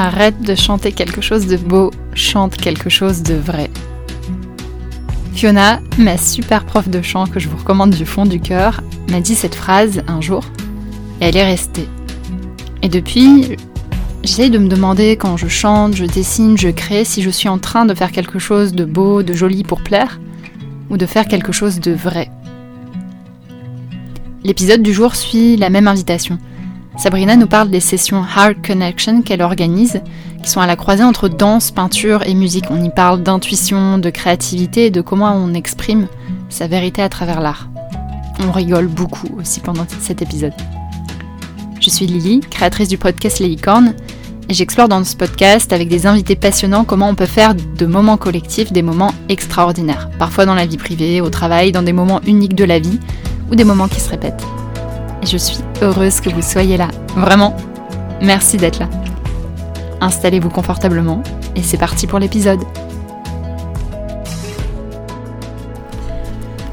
Arrête de chanter quelque chose de beau, chante quelque chose de vrai. Fiona, ma super prof de chant que je vous recommande du fond du cœur, m'a dit cette phrase un jour et elle est restée. Et depuis, j'essaye de me demander quand je chante, je dessine, je crée, si je suis en train de faire quelque chose de beau, de joli pour plaire, ou de faire quelque chose de vrai. L'épisode du jour suit la même invitation. Sabrina nous parle des sessions Heart Connection qu'elle organise, qui sont à la croisée entre danse, peinture et musique. On y parle d'intuition, de créativité et de comment on exprime sa vérité à travers l'art. On rigole beaucoup aussi pendant cet épisode. Je suis Lily, créatrice du podcast Les Licornes, et j'explore dans ce podcast avec des invités passionnants comment on peut faire de moments collectifs des moments extraordinaires, parfois dans la vie privée, au travail, dans des moments uniques de la vie ou des moments qui se répètent. Je suis heureuse que vous soyez là, vraiment. Merci d'être là. Installez-vous confortablement et c'est parti pour l'épisode.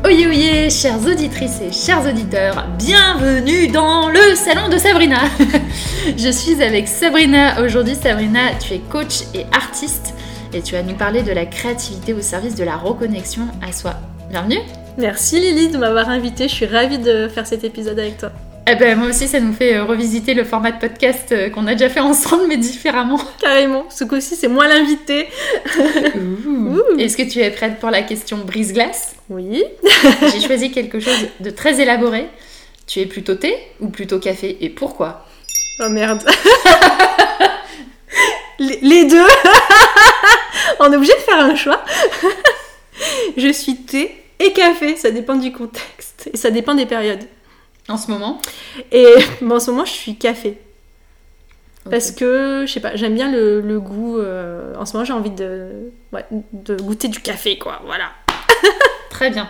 Oyez oyez, chères auditrices et chers auditeurs, bienvenue dans le salon de Sabrina. Je suis avec Sabrina aujourd'hui. Sabrina, tu es coach et artiste et tu vas nous parler de la créativité au service de la reconnexion à soi. Bienvenue. Merci Lily de m'avoir invitée, je suis ravie de faire cet épisode avec toi. Eh ben, moi aussi, ça nous fait euh, revisiter le format de podcast euh, qu'on a déjà fait ensemble, mais différemment. Carrément, ce coup-ci, c'est moi l'invité. Est-ce que tu es prête pour la question brise-glace Oui. J'ai choisi quelque chose de très élaboré. Tu es plutôt thé ou plutôt café et pourquoi Oh merde. les deux. On est obligé de faire un choix. Je suis thé et café, ça dépend du contexte et ça dépend des périodes. En ce moment? Et en ce moment, je suis café. Parce que, je sais pas, j'aime bien le, goût. Euh, en ce moment, j'ai envie de, de goûter du café, quoi. Voilà. Très bien.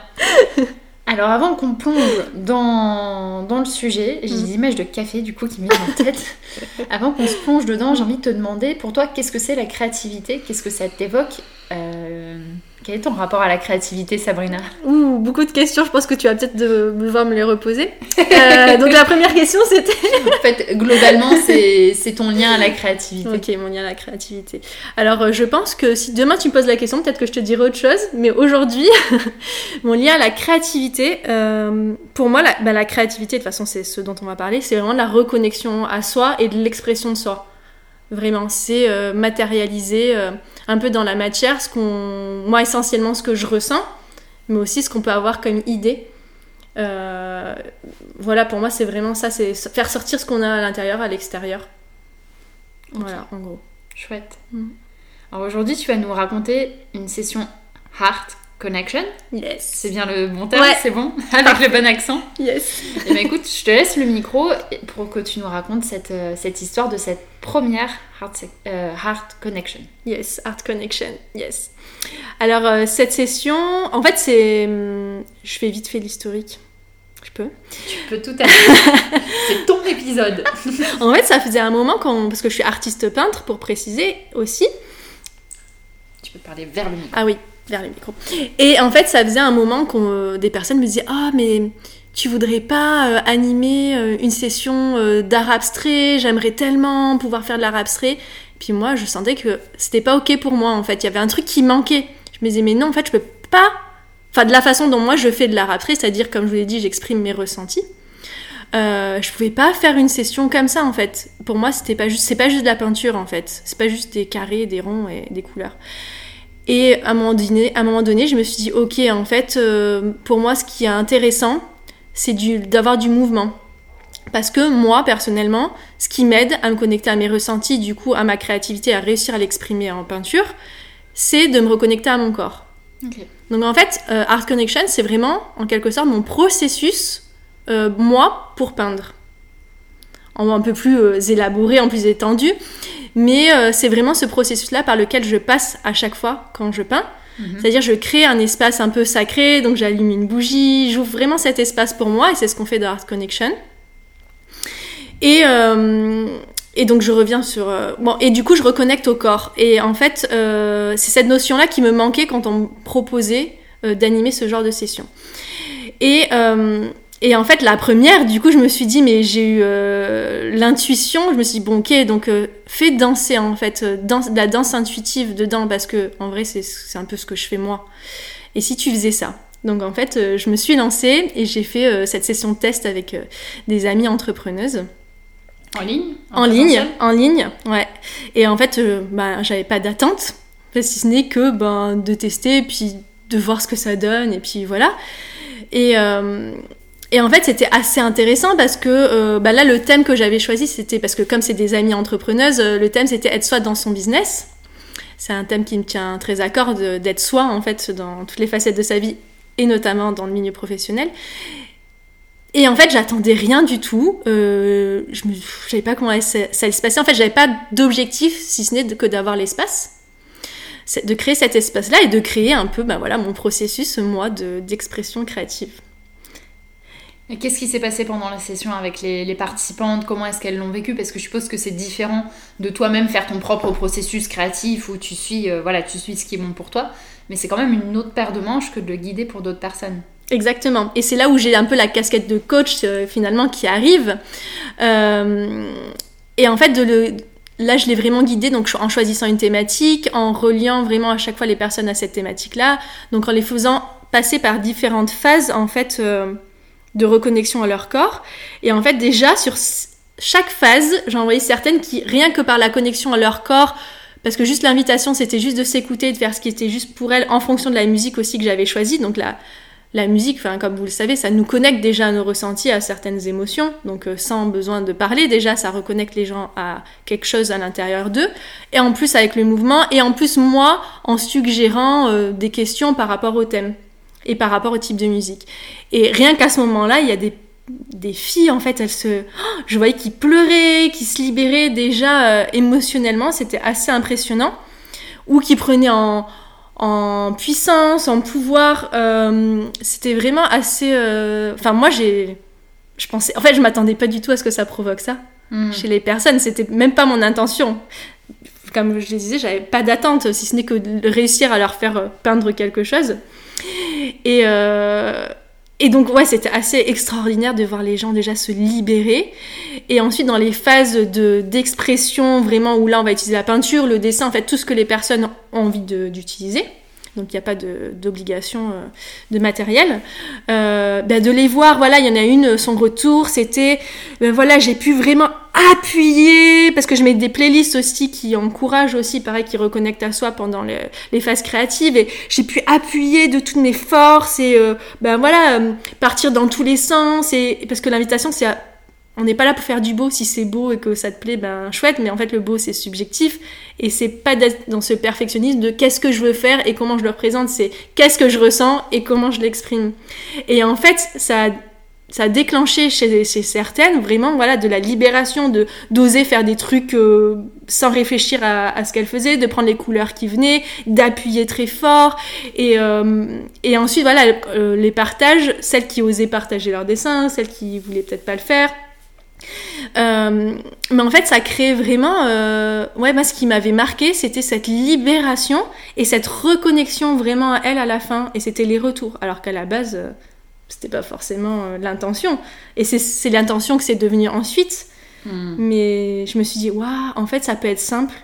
Alors, avant qu'on plonge dans, dans, le sujet, j'ai des mm. images de café du coup qui me viennent en tête. avant qu'on se plonge dedans, j'ai envie de te demander, pour toi, qu'est-ce que c'est la créativité? Qu'est-ce que ça t'évoque? Euh, quel est ton rapport à la créativité, Sabrina Ouh, beaucoup de questions. Je pense que tu vas peut-être devoir me les reposer. Euh, donc la première question, c'était. en fait, globalement, c'est ton lien à la créativité. Ok, mon lien à la créativité. Alors, euh, je pense que si demain tu me poses la question, peut-être que je te dirai autre chose. Mais aujourd'hui, mon lien à la créativité, euh, pour moi, la, bah, la créativité, de toute façon, c'est ce dont on va parler, c'est vraiment la reconnexion à soi et de l'expression de soi. Vraiment, c'est euh, matérialiser euh, un peu dans la matière ce qu'on, moi essentiellement ce que je ressens, mais aussi ce qu'on peut avoir comme idée. Euh, voilà, pour moi, c'est vraiment ça, c'est faire sortir ce qu'on a à l'intérieur, à l'extérieur. Voilà, en gros. Chouette. Mm. Alors aujourd'hui, tu vas nous raconter une session Heart Connection. Yes. C'est bien le bon terme, c'est bon Avec le bon accent Yes. Et eh ben écoute, je te laisse le micro pour que tu nous racontes cette, euh, cette histoire de cette première Heart, euh, heart Connection. Yes, Heart Connection, yes. Alors euh, cette session, en fait c'est... Hum, je fais vite fait l'historique. Je peux? Tu peux tout à fait. c'est ton épisode. en fait ça faisait un moment quand... Parce que je suis artiste peintre pour préciser aussi. Tu peux parler vers le micro. Ah oui vers. Et en fait, ça faisait un moment que euh, des personnes me disaient Ah, mais tu voudrais pas euh, animer euh, une session d'art abstrait? J'aimerais tellement pouvoir faire de l'art abstrait. Puis moi, je sentais que c'était pas ok pour moi en fait. Il y avait un truc qui manquait. Je me disais Mais non, en fait, je peux pas. Enfin, de la façon dont moi je fais de l'art abstrait, c'est-à-dire, comme je vous l'ai dit, j'exprime mes ressentis. je pouvais pas faire une session comme ça en fait. Pour moi, c'était pas juste, c'est pas juste de la peinture en fait. C'est pas juste des carrés, des ronds et des couleurs. Et à un moment donné, à un moment donné je me suis dit, ok, en fait, euh, pour moi, ce qui est intéressant, c'est d'avoir du mouvement. Parce que moi, personnellement, ce qui m'aide à me connecter à mes ressentis, du coup, à ma créativité, à réussir à l'exprimer en peinture, c'est de me reconnecter à mon corps. Donc en fait, euh, Art Connection, c'est vraiment, en quelque sorte, mon processus, euh, moi, pour peindre. En un peu plus élaboré, en plus étendu. Mais euh, c'est vraiment ce processus-là par lequel je passe à chaque fois quand je peins. Mhm. C'est-à-dire, je crée un espace un peu sacré, donc j'allume une bougie, j'ouvre vraiment cet espace pour moi, et c'est ce qu'on fait dans Art Connection. Et, euh, et donc, je reviens sur. Euh, bon, et du coup, je reconnecte au corps. Et en fait, c'est cette notion-là qui me manquait quand on me proposait d'animer ce genre de session. Et Et en fait, la première, du coup, je me suis dit, mais j'ai eu euh, l'intuition. Je me suis dit, bon, ok, donc euh, fais danser, en fait, euh, danse, de la danse intuitive dedans, parce que, en vrai, c'est un peu ce que je fais moi. Et si tu faisais ça? Donc, en fait, je me suis lancée et j'ai fait cette session de test avec des amies entrepreneuses. En ligne? En, ligne, en ligne, ouais. Et en fait, bah, j'avais pas d'attente, si ce n'est que ben, de tester, puis de voir ce que ça donne, et puis voilà. Et, et en fait, c'était assez intéressant parce que euh, bah là, le thème que j'avais choisi, c'était parce que comme c'est des amies entrepreneuses, euh, le thème c'était être soi dans son business. C'est un thème qui me tient très à cœur d'être soi en fait dans toutes les facettes de sa vie et notamment dans le milieu professionnel. Et en fait, j'attendais rien du tout. Euh, je ne savais pas comment ça, allait se passer. En fait, j'avais pas d'objectif si ce n'est que d'avoir l'espace, de créer cet espace-là et de créer un peu, bah voilà, mon processus moi d'expression créative. Qu'est-ce qui s'est passé pendant la session avec les, participantes? Comment est-ce qu'elles l'ont vécu? Parce que je suppose que c'est différent de toi-même faire ton propre processus créatif où tu suis, euh, voilà, tu suis ce qui est bon pour toi. Mais c'est quand même une autre paire de manches que de le guider pour d'autres personnes. Exactement. Et c'est là où j'ai un peu la casquette de coach euh, finalement qui arrive. Euh, et en fait, là, je l'ai vraiment guidé donc en choisissant une thématique, en reliant vraiment à chaque fois les personnes à cette thématique-là, donc en les faisant passer par différentes phases en fait de reconnexion à leur corps. Et en fait, déjà, sur chaque phase, j'en envoyé certaines qui, rien que par la connexion à leur corps, parce que juste l'invitation, c'était juste de s'écouter, de faire ce qui était juste pour elles, en fonction de la musique aussi que j'avais choisie. Donc la, la musique, enfin, comme vous le savez, ça nous connecte déjà à nos ressentis, à certaines émotions. Donc euh, sans besoin de parler, déjà, ça reconnecte les gens à quelque chose à l'intérieur d'eux. Et en plus avec le mouvement, et en plus moi, en suggérant euh, des questions par rapport au thème et par rapport au type de musique. Et rien qu'à ce moment-là, il y a des, des, filles, en fait, elles se... Oh, je voyais qui pleuraient, qui se libéraient déjà euh, émotionnellement, c'était assez impressionnant, ou qui prenaient en, en puissance, en pouvoir. Euh, c'était vraiment assez... Euh, enfin, moi, j'ai... Je pensais... En fait, je m'attendais pas du tout à ce que ça provoque ça hmm. chez les personnes. C'était même pas mon intention comme je le disais, j'avais pas d'attente, si ce n'est que de réussir à leur faire peindre quelque chose. Et, euh, et donc, ouais, c'était assez extraordinaire de voir les gens déjà se libérer. Et ensuite, dans les phases d'expression, vraiment, où là, on va utiliser la peinture, le dessin, en fait, tout ce que les personnes ont envie d'utiliser donc il n'y a pas d'obligation euh, de, matériel. Ben, de les voir, voilà, il y en a une, son retour, c'était, ben, voilà, j'ai pu vraiment appuyer, parce que je mets des playlists aussi qui encouragent aussi, pareil, qui reconnectent à soi pendant les, phases créatives, et j'ai pu appuyer de toutes mes forces, et euh, ben voilà, partir dans tous les sens, et parce que l'invitation, c'est on n'est pas là pour faire du beau. Si c'est beau et que ça te plaît, ben chouette. Mais en fait, le beau c'est subjectif et c'est pas d'être dans ce perfectionnisme de qu'est-ce que je veux faire et comment je le représente. C'est qu'est-ce que je ressens et comment je l'exprime. Et en fait, ça ça a déclenché chez, certaines vraiment voilà de la libération de d'oser faire des trucs euh, sans réfléchir à, ce qu'elles faisaient, de prendre les couleurs qui venaient, d'appuyer très fort et euh, et ensuite voilà euh, les partages, celles qui osaient partager leur dessin, celles qui voulaient peut-être pas le faire mais en fait, ça crée vraiment. Ouais, moi, ce qui m'avait marqué, c'était cette libération et cette reconnexion vraiment à elle à la fin. Et c'était les retours. Alors qu'à la base, c'était pas forcément l'intention. Et c'est l'intention que c'est devenu ensuite. Hmm. Mais je me suis dit, waouh, en fait, ça peut être simple.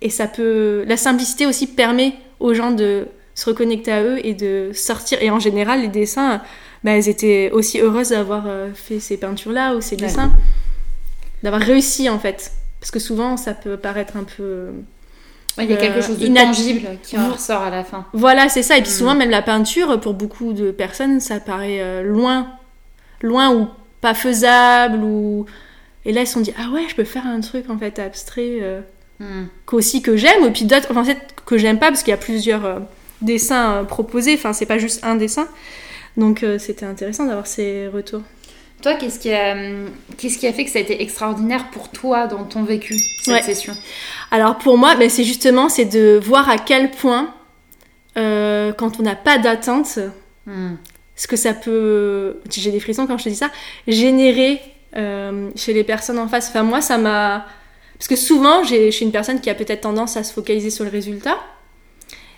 Et ça peut. La simplicité aussi permet aux gens de se reconnecter à eux et de sortir. Et en général, les dessins bah, elles étaient aussi heureuses d'avoir euh, fait ces peintures-là ou ces dessins, d'avoir réussi en fait. Parce que souvent, ça peut paraître un peu. Il y a quelque euh, chose de intangible qui en ressort à la fin. Voilà, c'est ça. Et puis mm. souvent, même la peinture, pour beaucoup de personnes, ça paraît euh, loin. Loin ou pas faisable. ou Et là, ils se sont dit, ah ouais, je peux faire un truc en fait abstrait. Mm. Qu'aussi que j'aime. Et puis d'autres, en fait, que j'aime pas, parce qu'il y a plusieurs dessins proposés. Enfin, c'est pas juste un dessin. Donc euh, c'était intéressant d'avoir ces retours. Toi, qu'est-ce qui, a, qu'est-ce qui a fait que ça a été extraordinaire pour toi dans ton vécu, cette session? Alors pour moi, ben, c'est justement c'est de voir à quel point, euh, quand on n'a pas d'attente, hmm. ce que ça peut, j'ai des frissons quand je te dis ça, générer euh, chez les personnes en face. Enfin moi, ça m'a... Parce que souvent, je suis une personne qui a peut-être tendance à se focaliser sur le résultat.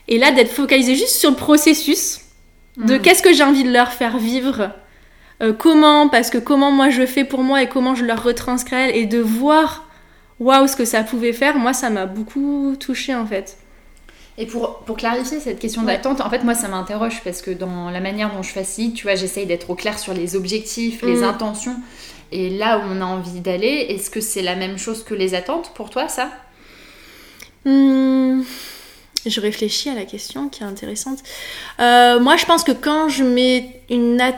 Et là, d'être focalisé juste sur le processus, de mm. qu'est-ce que j'ai envie de leur faire vivre euh, comment, parce que comment moi je fais pour moi et comment je leur retranscris et de voir, waouh, ce que ça pouvait faire, moi ça m'a beaucoup touchée en fait. Et pour, pour clarifier cette question d'attente, en fait, moi, ça m'interroge parce que dans la manière dont je facilite, tu vois, j'essaye d'être au clair sur les objectifs, les Mm. intentions et là où on a envie d'aller. Est-ce que c'est la même chose que les attentes pour toi, ça? Hmm, je réfléchis à la question qui est intéressante. Euh, moi, je pense que quand je mets une at-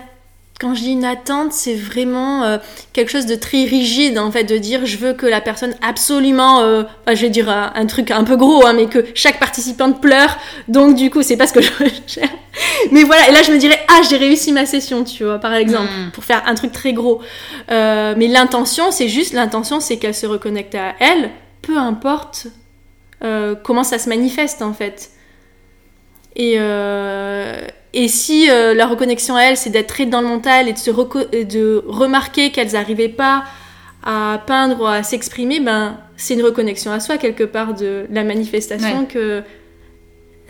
quand je dis une attente, c'est vraiment euh, quelque chose de très rigide en fait, de dire je veux que la personne absolument, euh, enfin, je vais dire un, un truc un peu gros, hein, mais que chaque participante pleure. Donc du coup, c'est pas ce que je recherche. Mais voilà, et là je me dirais ah j'ai réussi ma session, tu vois, par exemple, Mm. pour faire un truc très gros. Euh, mais l'intention, c'est juste l'intention, c'est qu'elle se reconnecte à elle, peu importe euh, comment ça se manifeste en fait. Et, euh, et si euh, la reconnexion à elle, c'est d'être très dans le mental et de, se reco- et de remarquer qu'elles n'arrivaient pas à peindre ou à s'exprimer, ben, c'est une reconnexion à soi quelque part de la manifestation Ouais. que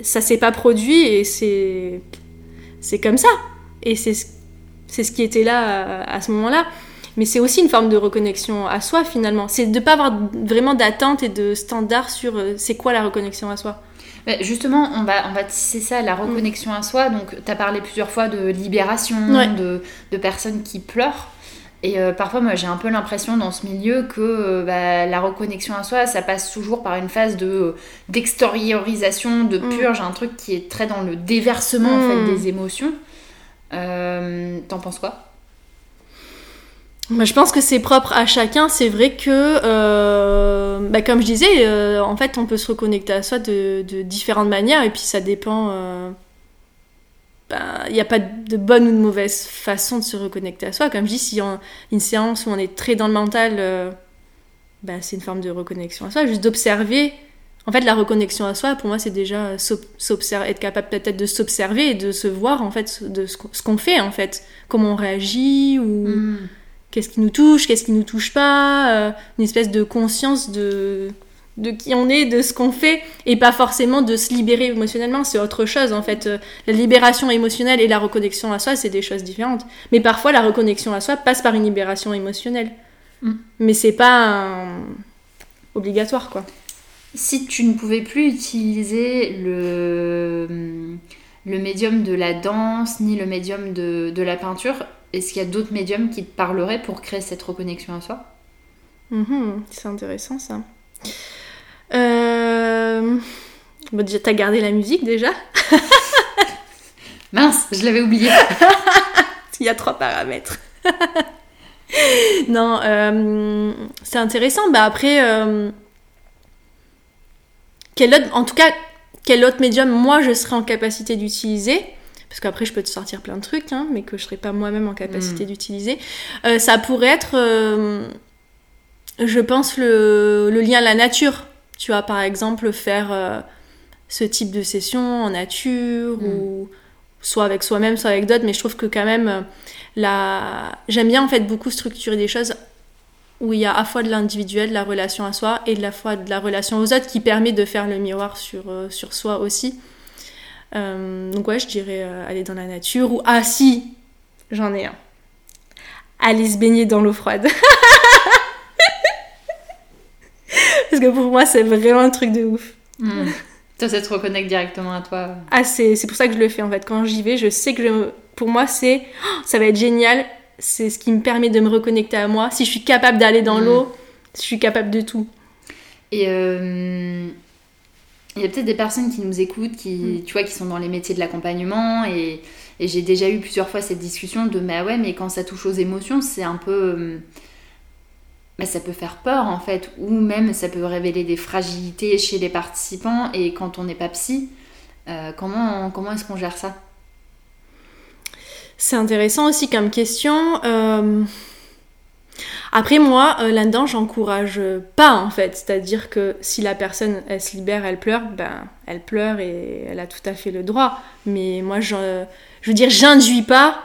ça s'est pas produit et c'est c'est comme ça. Et c'est ce- ce qui était là à, à ce moment-là. Mais c'est aussi une forme de reconnexion à soi finalement. C'est de pas avoir vraiment d'attente et de standard sur euh, c'est quoi la reconnexion à soi. Mais Justement, on va, on va tisser ça, la reconnexion à soi. Donc, tu as parlé plusieurs fois de libération, Ouais. de, de personnes qui pleurent. Et euh, parfois, moi, j'ai un peu l'impression dans ce milieu que euh, bah, la reconnexion à soi, ça passe toujours par une phase de euh, d'extériorisation, de Mm. purge, un truc qui est très dans le déversement en Mm. fait, des émotions. Euh, T'en penses quoi? Bah, je pense que c'est propre à chacun. C'est vrai que, euh, bah, comme je disais, euh, en fait, on peut se reconnecter à soi de, différentes manières et puis ça dépend. euh, bah, Il n'y a pas de bonne ou de mauvaise façon de se reconnecter à soi. Comme je dis, si on une séance où on est très dans le mental, euh, bah, c'est une forme de reconnexion à soi. Juste d'observer. En fait, la reconnexion à soi, pour moi, c'est déjà être capable peut-être de s'observer et de se voir, en fait, de ce qu'on- fait, en fait. Comment on réagit ou Mm. Qu'est-ce qui nous touche, qu'est-ce qui nous touche pas, euh, une espèce de conscience de, de qui on est, de ce qu'on fait, et pas forcément de se libérer émotionnellement, c'est autre chose en fait. Euh, La libération émotionnelle et la reconnexion à soi, c'est des choses différentes. Mais parfois, la reconnexion à soi passe par une libération émotionnelle. Mm. Mais c'est pas un- obligatoire quoi. Si tu ne pouvais plus utiliser le, le médium de la danse ni le médium de, de la peinture, est-ce qu'il y a d'autres médiums qui te parleraient pour créer cette reconnexion à soi? Mhm, c'est intéressant ça. Euh... Bon, déjà, t'as gardé la musique déjà? Mince, je l'avais oublié. Il y a trois paramètres. non, euh, c'est intéressant. Bah après, euh, quel autre, en tout cas, quel autre médium moi je serais en capacité d'utiliser Parce qu'après, je peux te sortir plein de trucs, hein, mais que je serais pas moi-même en capacité d'utiliser. Euh, ça pourrait être, euh, je pense, le, le lien à la nature. Tu vois, par exemple, faire euh, ce type de session en nature Mm. ou soit avec soi-même, soit avec d'autres, mais je trouve que quand même, la... j'aime bien en fait beaucoup structurer des choses où il y a à la fois de l'individuel, de la relation à soi, et de la fois de la relation aux autres qui permet de faire le miroir sur, euh, sur soi aussi. Euh, donc ouais, je dirais euh, aller dans la nature, ou ah si, j'en ai un. Aller se baigner dans l'eau froide. Parce que pour moi, c'est vraiment un truc de ouf. Hmm. Toi, ça te reconnecte directement à toi. Ah, c'est c'est pour ça que je le fais en fait. Quand j'y vais, je sais que je- pour moi, c'est oh, ça va être génial. C'est ce qui me permet de me reconnecter à moi. Si je suis capable d'aller dans Mm. l'eau, je suis capable de tout. Et euh, il y a peut-être des personnes qui nous écoutent, qui, tu vois, qui sont dans les métiers de l'accompagnement. Et, et j'ai déjà eu plusieurs fois cette discussion de mais ah ouais, mais quand ça touche aux émotions, c'est un peu. euh, bah, ça peut faire peur en fait, ou même ça peut révéler des fragilités chez les participants. Et quand on n'est pas psy, euh, comment, comment est-ce qu'on gère ça? C'est intéressant aussi comme question. Euh, Après, moi, euh, là-dedans, j'encourage pas en fait. C'est-à-dire que si la personne, se libère, elle pleure, ben, elle pleure et elle a tout à fait le droit. Mais moi, je, je veux dire, j'induis pas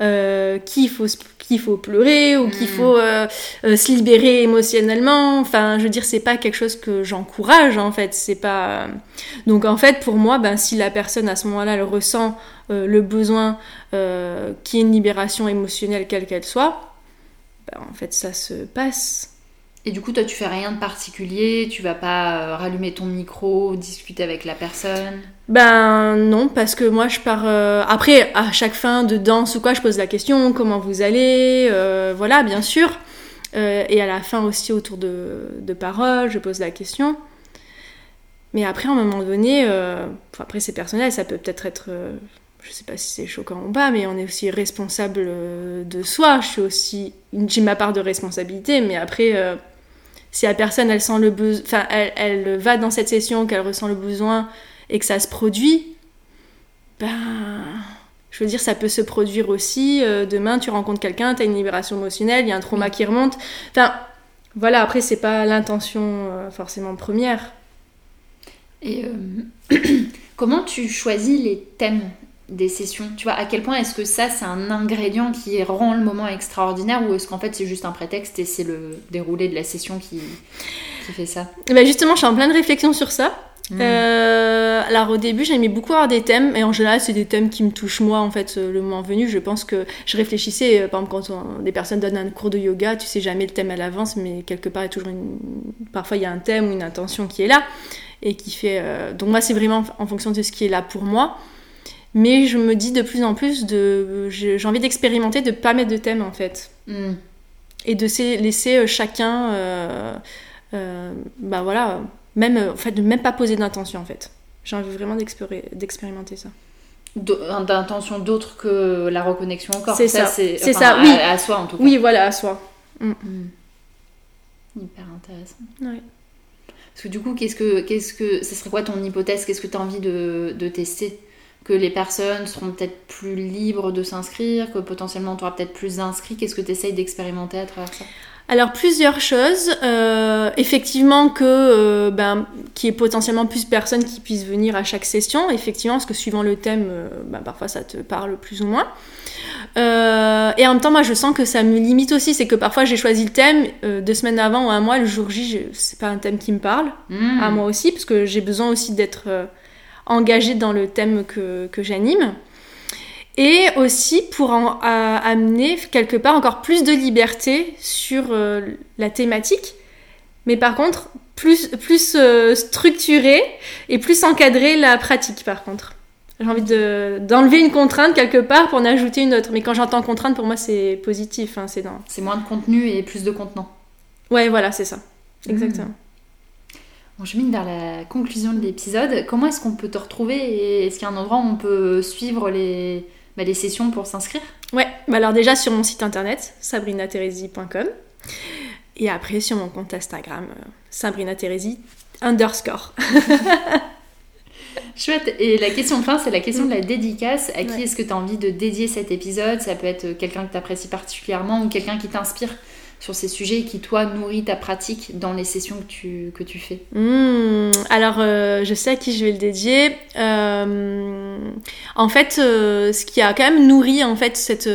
euh, qu'il faut, qu'il faut pleurer ou qu'il Mm. faut euh, euh, se libérer émotionnellement. Enfin, je veux dire, c'est pas quelque chose que j'encourage en fait. C'est pas. Donc en fait, pour moi, ben, si la personne à ce moment-là, elle ressent le besoin euh, qui est une libération émotionnelle quelle qu'elle soit, ben, en fait ça se passe. Et du coup, toi, tu fais rien de particulier, tu vas pas rallumer ton micro, discuter avec la personne? Ben non, parce que moi je pars. euh, Après, à chaque fin de danse ou quoi, je pose la question comment vous allez euh, Voilà, bien sûr. Euh, et à la fin aussi, autour de, de paroles, je pose la question. Mais après, à un moment donné, après c'est personnel, ça peut peut-être être. euh, je sais pas si c'est choquant ou pas, mais on est aussi responsable de soi. Je suis aussi. J'ai ma part de responsabilité, mais après. si la personne elle sent le besoin, elle va dans cette session, qu'elle ressent le besoin et que ça se produit, ben je veux dire ça peut se produire aussi. euh, demain tu rencontres quelqu'un, tu as une libération émotionnelle, il y a un trauma qui remonte. Enfin voilà, après c'est pas l'intention euh, forcément première. Et euh, comment tu choisis les thèmes des sessions? Tu vois, à quel point est-ce que ça, c'est un ingrédient qui rend le moment extraordinaire ou est-ce qu'en fait c'est juste un prétexte et c'est le déroulé de la session qui, qui fait ça? Et ben justement je suis en pleine réflexion sur ça. Mm. Euh, alors au début j'aimais beaucoup avoir des thèmes et en général c'est des thèmes qui me touchent moi en fait euh, le moment venu je pense que je réfléchissais euh, par exemple quand on- des personnes donnent un cours de yoga tu sais jamais le thème à l'avance mais quelque part il y a toujours une... parfois il y a un thème ou une intention qui est là et qui fait euh, donc moi c'est vraiment en fonction de ce qui est là pour moi mais je me dis de plus en plus de j'ai envie d'expérimenter de pas mettre de thème en fait Hmm. et de se- laisser chacun euh, bah voilà même euh, en fait de même pas poser d'intention en fait j'ai envie vraiment d'expéri- d'expérimenter ça d'o- d'intention d'autre que la reconnexion au corps. C'est ça. c'est enfin, ça, à- oui. À, soi en tout cas. oui voilà à soi Hmm. Hyper intéressant. Ouais. Parce que du coup, qu'est-ce que, qu'est-ce que, ce serait quoi ton hypothèse? Qu'est-ce que tu as envie de, de tester? Que les personnes seront peut-être plus libres de s'inscrire, que potentiellement tu auras peut-être plus d'inscrits. Qu'est-ce que tu essayes d'expérimenter à travers ça? Alors plusieurs choses. Euh, effectivement que euh, ben qu'il y ait potentiellement plus de personnes qui puissent venir à chaque session. Effectivement parce que suivant le thème euh, ben, parfois ça te parle plus ou moins. Et en même temps moi je sens que ça me limite aussi. C'est que parfois j'ai choisi le thème deux semaines avant ou un mois le jour J c'est pas un thème qui me parle. Hmm. à moi aussi, parce que j'ai besoin aussi d'être engagée dans le thème que, que j'anime. Et aussi pour en, à- amener quelque part encore plus de liberté sur euh, la thématique, mais par contre plus, plus euh, structurer et plus encadrer la pratique par contre. J'ai envie de- d'enlever une contrainte quelque part pour en ajouter une autre. Mais quand j'entends contrainte, pour moi c'est positif. hein, c'est dans... Moins de contenu et plus de contenant. Ouais, voilà, c'est ça. Exactement. On chemine vers la conclusion de l'épisode. Comment est-ce qu'on peut te retrouver et est-ce qu'il y a un endroit où on peut suivre les, bah, les sessions pour s'inscrire Ouais, bah alors déjà sur mon site internet, sabrinateresi.com. Et après sur mon compte Instagram, euh, Sabrina Teresi underscore. Chouette. Et la question fin, c'est la question de la dédicace. À qui Ouais. est-ce que tu as envie de dédier cet épisode? Ça peut être quelqu'un que tu apprécies particulièrement ou quelqu'un qui t'inspire? Sur ces sujets et qui, toi, nourrit ta pratique dans les sessions que tu, que tu fais. Hmm, alors euh, je sais à qui je vais le dédier. Euh, en fait, euh, ce qui a quand même nourri en fait cette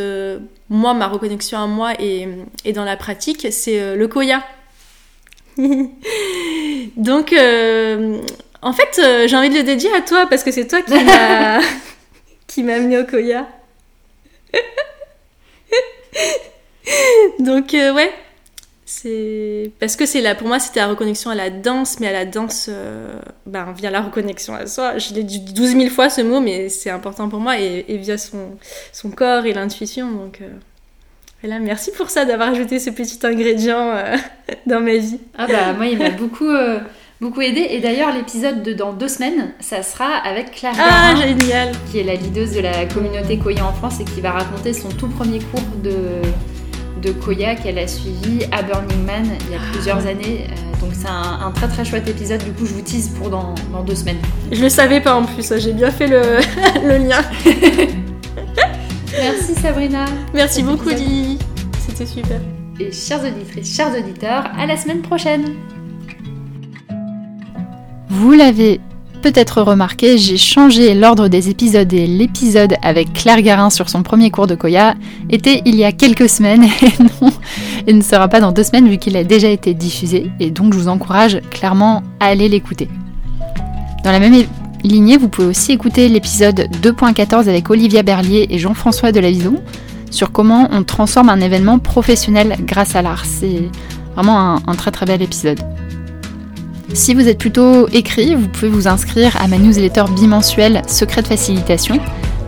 moi ma reconnexion à moi et, et dans la pratique, c'est le koya. Donc en fait, j'ai envie de le dédier à toi parce que c'est toi qui m'a qui m'a amené au koya. Donc euh, ouais, c'est parce que c'est là pour moi c'était la reconnexion à la danse, mais à la danse, euh, ben via la reconnexion à soi. Je l'ai dit 12 000 fois ce mot, mais c'est important pour moi et, et via son son corps et l'intuition. Donc euh, voilà, merci pour ça d'avoir ajouté ce petit ingrédient euh, dans ma vie. Ah bah moi, il m'a beaucoup, beaucoup aidé. Et d'ailleurs, l'épisode de dans deux semaines, ça sera avec Claire Ah génial. qui est la leaduse de la communauté Koya en France et qui va raconter son tout premier cours de, de Koya qu'elle a suivi à Burning Man il y a plusieurs années. Euh, donc c'est un, un très très chouette épisode. Du coup, je vous tease pour dans, dans deux semaines. Je le savais pas en plus, j'ai bien fait le, le lien. Merci Sabrina. Merci beaucoup. Lily, c'était super. Et chères auditrices, chers auditeurs, à la semaine prochaine. Vous l'avez peut-être remarqué, j'ai changé l'ordre des épisodes et l'épisode avec Claire Garin sur son premier cours de Koya était il y a quelques semaines et non, il ne sera pas dans deux semaines vu qu'il a déjà été diffusé et donc je vous encourage clairement à aller l'écouter. Dans la même lignée, vous pouvez aussi écouter l'épisode 2.14 avec Olivia Berlier et Jean-François Delavison sur comment on transforme un événement professionnel grâce à l'art. C'est vraiment un, un, très très bel épisode. Si vous êtes plutôt écrit, vous pouvez vous inscrire à ma newsletter bimensuelle Secret Facilitation,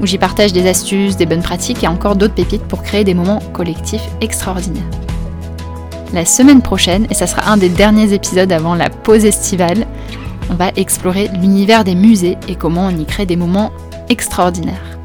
où j'y partage des astuces, des bonnes pratiques et encore d'autres pépites pour créer des moments collectifs extraordinaires. La semaine prochaine, et ça sera un des derniers épisodes avant la pause estivale, on va explorer l'univers des musées et comment on y crée des moments extraordinaires.